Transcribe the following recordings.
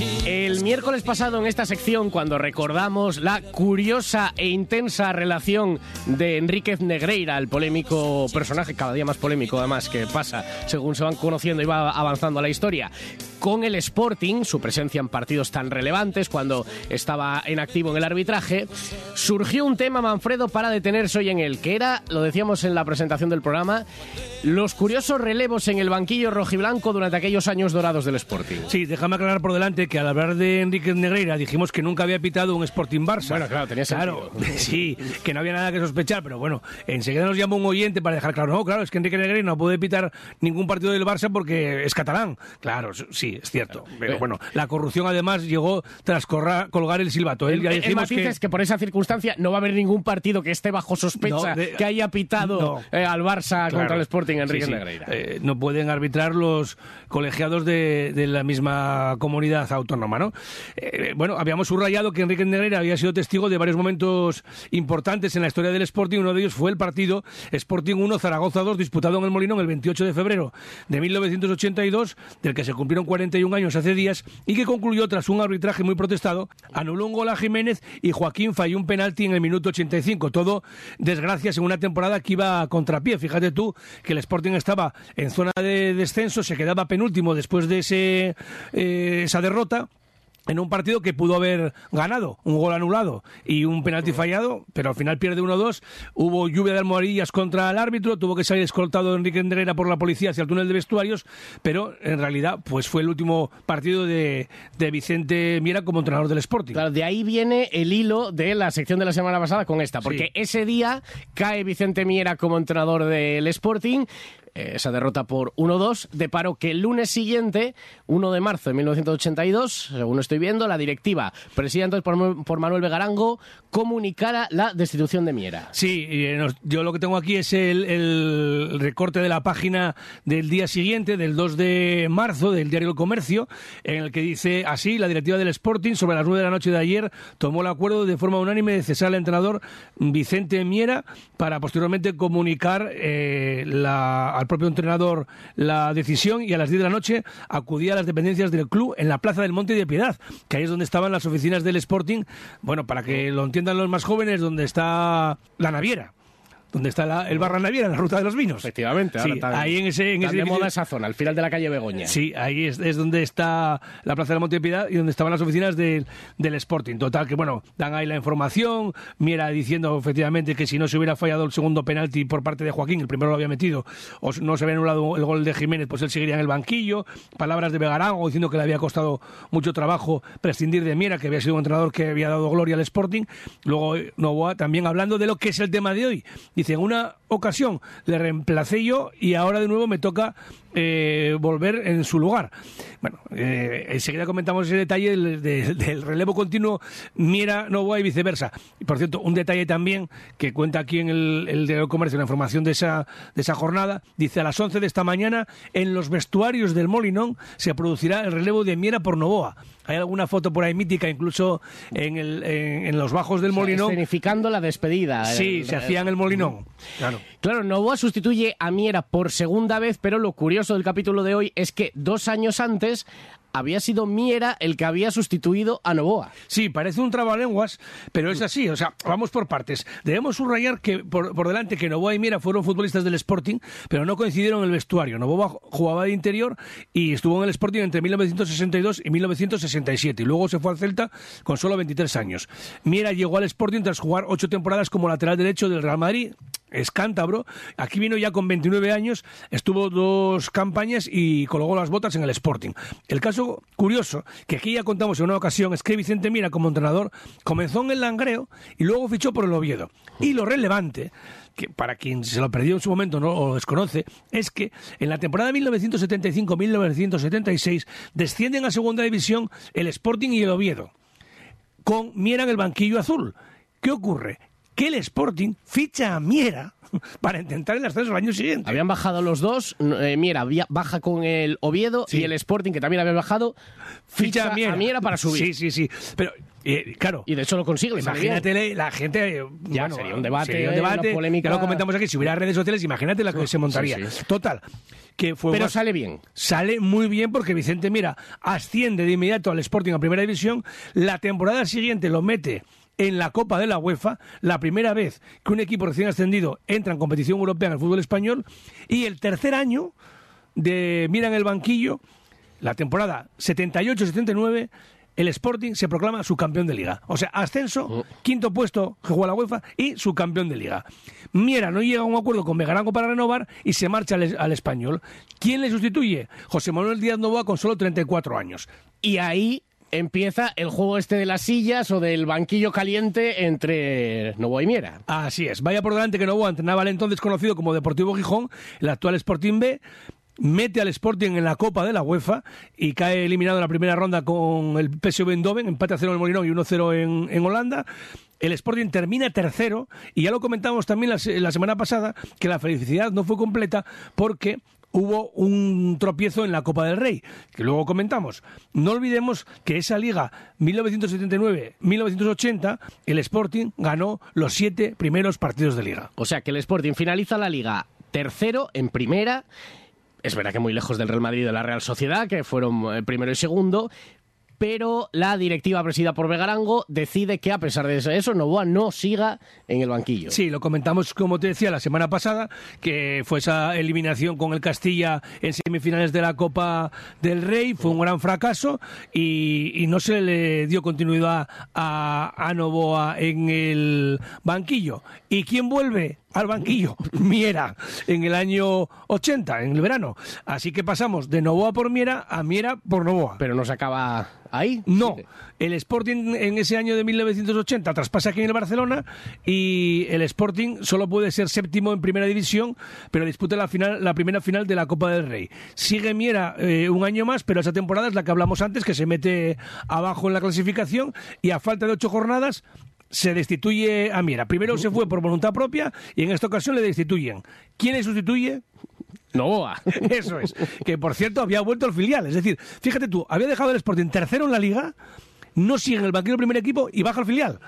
El miércoles pasado en esta sección, cuando recordamos la curiosa e intensa relación de Enríquez Negreira, el polémico personaje, cada día más polémico además, que pasa según se van conociendo y va avanzando la historia, con el Sporting, su presencia en partidos tan relevantes, cuando estaba en activo en el arbitraje, surgió un tema, Manfredo, para detenerse hoy en él, que era, lo decíamos en la presentación del programa, los curiosos relevos en el banquillo rojiblanco durante aquellos años dorados del Sporting. Sí, déjame aclarar por delante que al hablar de Enrique Negreira dijimos que nunca había pitado un Sporting Barça. Bueno, claro, tenía Claro, sentido. sí, que no había nada que sospechar, pero bueno, enseguida nos llamó un oyente para dejar claro, no, claro, es que Enrique Negreira no puede pitar ningún partido del Barça porque es catalán. Claro, sí, es cierto. Pero bueno, la corrupción además llegó tras corra- colgar el silbato. Él ya el dijimos que... es que por esa circunstancia no va a haber ningún partido que esté bajo sospecha No, de- que haya pitado No. eh, al Barça Claro. contra el Sporting Enrique Sí, sí. Negreira. Eh, no pueden arbitrar los colegiados de, de la misma comunidad autónoma, ¿no? Eh, bueno, habíamos subrayado que Enrique Negreira había sido testigo de varios momentos importantes en la historia del Sporting. Uno de ellos fue el partido Sporting 1 Zaragoza 2 disputado en el Molinón el 28 de febrero de 1982, del que se cumplieron 41 años hace días y que concluyó tras un arbitraje muy protestado. Anuló un gol a Jiménez y Joaquín falló un penalti en el minuto 85. Todo desgracias en una temporada que iba a contrapié. Fíjate tú que el Sporting estaba en zona de descenso, se quedaba penúltimo después de ese, eh, esa derrota en un partido que pudo haber ganado, un gol anulado y un penalti fallado, pero al final pierde 1-2. Hubo lluvia de almohadillas contra el árbitro, tuvo que salir escoltado Enrique Endrera por la policía hacia el túnel de vestuarios, pero en realidad pues fue el último partido de, de Vicente Miera como entrenador del Sporting. Claro, de ahí viene el hilo de la sección de la semana pasada con esta, porque Sí. ese día cae Vicente Miera como entrenador del Sporting, esa derrota por 1-2, de paro que el lunes siguiente, 1 de marzo de 1982, según estoy viendo, la directiva, presidida entonces por, por Manuel Vegarango, comunicara la destitución de Miera. Sí, eh, yo lo que tengo aquí es el, recorte de la página del día siguiente, del 2 de marzo, del diario El Comercio, en el que dice así, la directiva del Sporting sobre las 9 de la noche de ayer tomó el acuerdo de forma unánime de cesar al entrenador Vicente Miera para posteriormente comunicar eh, al propio entrenador la decisión y a las 10 de la noche acudía a las dependencias del club en la Plaza del Monte de Piedad, que ahí es donde estaban las oficinas del Sporting, bueno, para que lo entiendan los más jóvenes, donde está la naviera. Donde está la- el barra naviera, la ruta de los vinos. Efectivamente, ahora Sí, tan- ahí en ese, en ese de moda esa zona, al final de la calle Begoña. Sí, ahí es, es donde está la Plaza de Piedad y donde estaban las oficinas del- del Sporting. Total, que bueno, dan ahí la información, Miera diciendo efectivamente que si no se hubiera fallado el segundo penalti por parte de Joaquín, el primero lo había metido, o no se había anulado el gol de Jiménez, pues él seguiría en el banquillo. Palabras de Vegarango diciendo que le había costado mucho trabajo prescindir de Miera, que había sido un entrenador que había dado gloria al Sporting. Luego eh, Novoa también hablando de lo que es el tema de hoy. En una ocasión le reemplacé yo y ahora de nuevo me toca eh, volver en su lugar. Bueno, eh, enseguida comentamos ese detalle del, del- del relevo continuo Miera, Novoa y viceversa. Y por cierto, un detalle también que cuenta aquí en el, el del Comercio, la información de esa, de esa jornada, dice a las 11 de esta mañana en los vestuarios del Molinón se producirá el relevo de Miera por Novoa. Hay alguna foto por ahí mítica, incluso en, el, en, en los bajos del Molinón. Escenificando la despedida. Sí, El- se hacía en el Molinón. Claro. Claro, Novoa sustituye a Miera por segunda vez, pero lo curioso del capítulo de hoy es que dos años antes había sido Miera el que había sustituido a Novoa. Sí, parece un trabalenguas, pero es así. O sea, vamos por partes. Debemos subrayar que por, por delante que Novoa y Miera fueron futbolistas del Sporting, pero no coincidieron en el vestuario. Novoa jugaba de interior y estuvo en el Sporting entre 1962 y 1967. Y luego se fue al Celta con solo 23 años. Miera llegó al Sporting tras jugar ocho temporadas como lateral derecho del Real Madrid. Es cántabro. Aquí vino ya con 29 años, estuvo dos campañas y colgó las botas en el Sporting. El caso curioso, que aquí ya contamos en una ocasión, es que Vicente Mira, como entrenador, comenzó en el Langreo y luego fichó por el Oviedo. Y lo relevante, que para quien se lo perdió en su momento no lo desconoce, es que en la temporada 1975-1976 descienden a segunda división el Sporting y el Oviedo, con Miera en el banquillo azul ¿Qué ocurre? Que el Sporting ficha a Miera para intentar el ascenso el año siguiente. Habían bajado los dos. eh, Miera baja con el Oviedo Sí. y el Sporting, que también había bajado, ficha, a, Miera. para subir. Sí, sí, sí. Pero, eh, claro, Y de hecho lo consigue. Imagínate la gente. eh, Ya, sería un debate, sería un debate, una polémica. Ya lo comentamos aquí. Si hubiera redes sociales, imagínate la que se montaría. sí. Total. Que fue Pero más- sale bien. Sale muy bien porque Vicente Mira asciende de inmediato al Sporting a Primera División. La temporada siguiente lo mete en la Copa de la UEFA, la primera vez que un equipo recién ascendido entra en competición europea en el fútbol español. Y el tercer año de Mira en el banquillo, la temporada 78-79, el Sporting se proclama su campeón de liga. O sea, ascenso, quinto puesto que juega la UEFA y su campeón de liga. Miera no llega a un acuerdo con Megarango para renovar y se marcha al, al español. ¿Quién le sustituye? José Manuel Díaz Novoa con solo 34 años. Y ahí empieza el juego este de las sillas o del banquillo caliente entre Novoa y Miera. Así es. Vaya por delante que Novoa entrenaba al entonces conocido como Deportivo Gijón, el actual Sporting B. Mete al Sporting en la Copa de la UEFA y cae eliminado en la primera ronda con el PSV Eindhoven, empate a cero en el Molinón y 1-0 en, en Holanda. El Sporting termina tercero y ya lo comentamos también la semana pasada que la felicidad no fue completa porque hubo un tropiezo en la Copa del Rey, que luego comentamos. No olvidemos que esa liga 1979-1980, el Sporting ganó los siete primeros partidos de liga. O sea que el Sporting finaliza la liga tercero en primera. Es verdad que muy lejos del Real Madrid y de la Real Sociedad, que fueron eh, primero y segundo. Pero la directiva presidida por Vegarango decide que a pesar de eso, Novoa no siga en el banquillo. Sí, lo comentamos, como te decía, la semana pasada, que fue esa eliminación con el Castilla en semifinales de la Copa del Rey, fue un gran fracaso y, no se le dio continuidad a, a Novoa en el banquillo. ¿Y quién vuelve? Al banquillo, Miera, en el año 80, en el verano. Así que pasamos de Novoa por Miera a Miera por Novoa. Pero no se acaba ahí. No, el Sporting en ese año de 1980 traspasa aquí en el Barcelona y el Sporting solo puede ser séptimo en primera división, pero disputa la final, la primera final de la Copa del Rey. Sigue Miera eh, un año más, pero esa temporada es la que hablamos antes, que se mete abajo en la clasificación y a falta de ocho jornadas se destituye a Miera. Primero se fue por voluntad propia y en esta ocasión le destituyen. ¿Quién le sustituye? Novoa. Eso es. Que por cierto había vuelto al filial. Es decir, fíjate tú, había dejado el Sporting tercero en la liga, no sigue en el banquillo del primer equipo y baja al filial.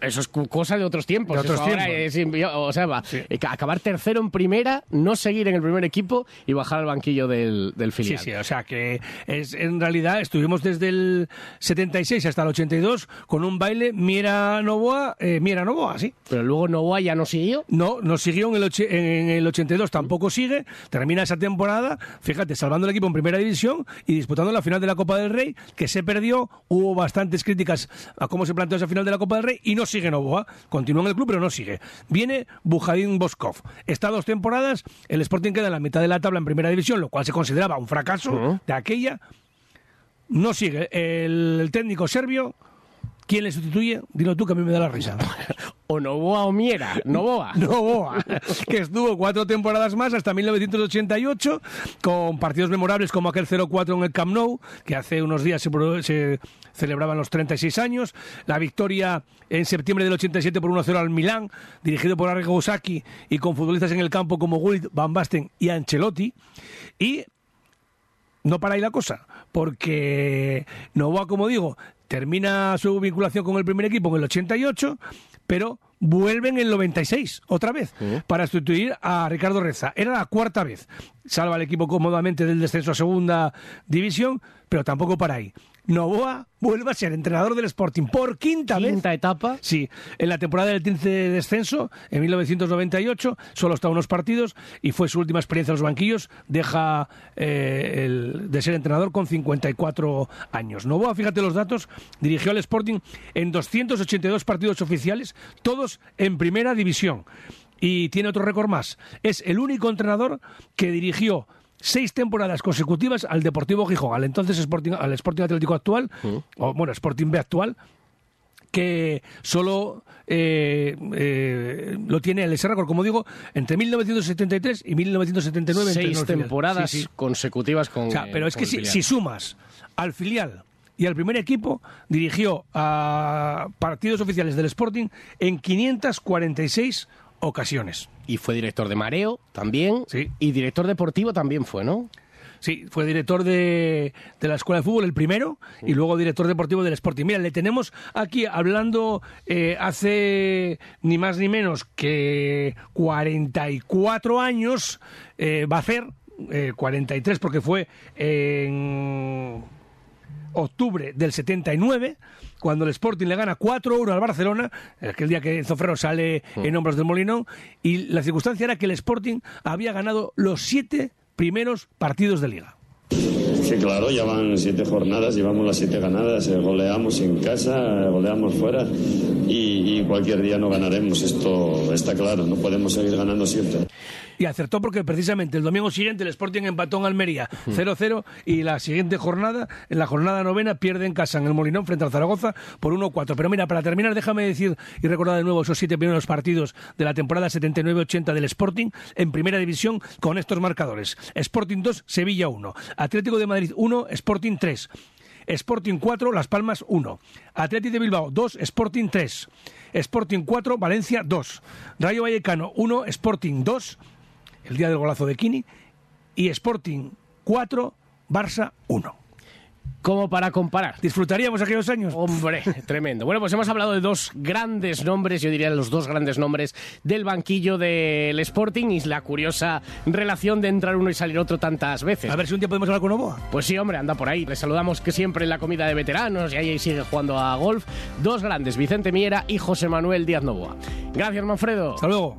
Eso es cosa de otros tiempos. De otros tiempos. es o sea, va, eh, ca- acabar tercero en primera, no seguir en el primer equipo y bajar al banquillo del, del Sí, filial. sí, o sea que es, en realidad estuvimos desde el 76 hasta el 82 con un baile Miera Novoa, eh, Miera Novoa, sí. Pero luego Novoa ya no siguió. No, no siguió en el, oche- en el 82, tampoco sigue. Termina esa temporada, fíjate, salvando el equipo en primera división y disputando la final de la Copa del Rey, que se perdió. Hubo bastantes críticas a cómo se planteó esa final de la Copa del Rey y no sigue Novoa. Continúa en el club, pero no sigue. Viene Bujadín Boskov. Está dos temporadas, el Sporting queda en la mitad de la tabla en primera división, lo cual se consideraba un fracaso de aquella. No sigue. El, el técnico serbio, ¿quién le sustituye? Dilo tú que a mí me da la risa. O Novoa o Miera. Novoa. Novoa, que estuvo cuatro temporadas más hasta 1988, con partidos memorables como aquel 0-4 en el Camp Nou, que hace unos días se, celebraban los 36 años, la victoria en septiembre del 87 por 1-0 al Milán, dirigido por Arrigo Sacchi y con futbolistas en el campo como Gullit, Van Basten y Ancelotti, y no para ahí la cosa, porque Novoa, como digo, termina su vinculación con el primer equipo en el 88, pero vuelve en el 96, otra vez, para sustituir a Ricardo Reza. Era la cuarta vez. Salva al equipo cómodamente del descenso a segunda división, pero tampoco para ahí. Novoa vuelve a ser entrenador del Sporting por quinta, vez. Quinta etapa. Sí, en la temporada del 15 de descenso, en 1998, solo está unos partidos y fue su última experiencia en los banquillos. Deja eh, el- de ser entrenador con 54 años. Novoa, fíjate los datos, dirigió al Sporting en 282 partidos oficiales, todos en primera división. Y tiene otro récord más. Es el único entrenador que dirigió seis temporadas consecutivas al Deportivo Gijón, al entonces Sporting, al Sporting Atlético actual, o bueno, Sporting B actual, que solo eh, eh, lo tiene el récord, como digo, entre 1973 y 1979. Seis temporadas Sí, sí. consecutivas con. O sea, eh, pero es que si, si sumas al filial y al primer equipo dirigió a partidos oficiales del Sporting en 546 ocasiones. Y fue director de Mareo también. Sí. Y director deportivo también fue, ¿no? Sí, fue director de, de la Escuela de Fútbol el primero y luego director deportivo del Sporting. Mira, le tenemos aquí hablando eh, hace ni más ni menos que 44 años, eh, va a hacer eh, 43 porque fue en octubre del 79, cuando el Sporting le gana 4-1 al Barcelona, aquel día que Enzo Ferro sale en hombros del Molinón, y la circunstancia era que el Sporting había ganado los siete primeros partidos de liga. Sí, claro, ya van siete jornadas, llevamos las siete ganadas, eh, goleamos en casa, goleamos fuera y, y cualquier día no ganaremos, esto está claro, no podemos seguir ganando siempre. Y acertó porque precisamente el domingo siguiente el Sporting empató en Almería 0-0 y la siguiente jornada, en la jornada novena, pierde en casa en el Molinón frente al Zaragoza por 1-4. Pero mira, para terminar, déjame decir y recordar de nuevo esos siete primeros partidos de la temporada 79-80 del Sporting en primera división con estos marcadores. Sporting 2, Sevilla 1. Atlético de Madrid 1, Sporting 3. Sporting 4, Las Palmas 1. Atlético de Bilbao 2, Sporting 3. Sporting 4, Valencia 2. Rayo Vallecano 1, Sporting 2, el día del golazo de Kini. Y Sporting 4, Barça 1. Como para comparar. ¿Disfrutaríamos aquellos años? Hombre, tremendo. Bueno, pues hemos hablado de dos grandes nombres, yo diría los dos grandes nombres del banquillo del Sporting y la curiosa relación de entrar uno y salir otro tantas veces. A ver si un día podemos hablar con Novoa. Pues sí, hombre, anda por ahí. Le saludamos que siempre en la comida de veteranos y ahí sigue jugando a golf. Dos grandes, Vicente Miera y José Manuel Díaz Novoa. Gracias, Manfredo. Hasta luego.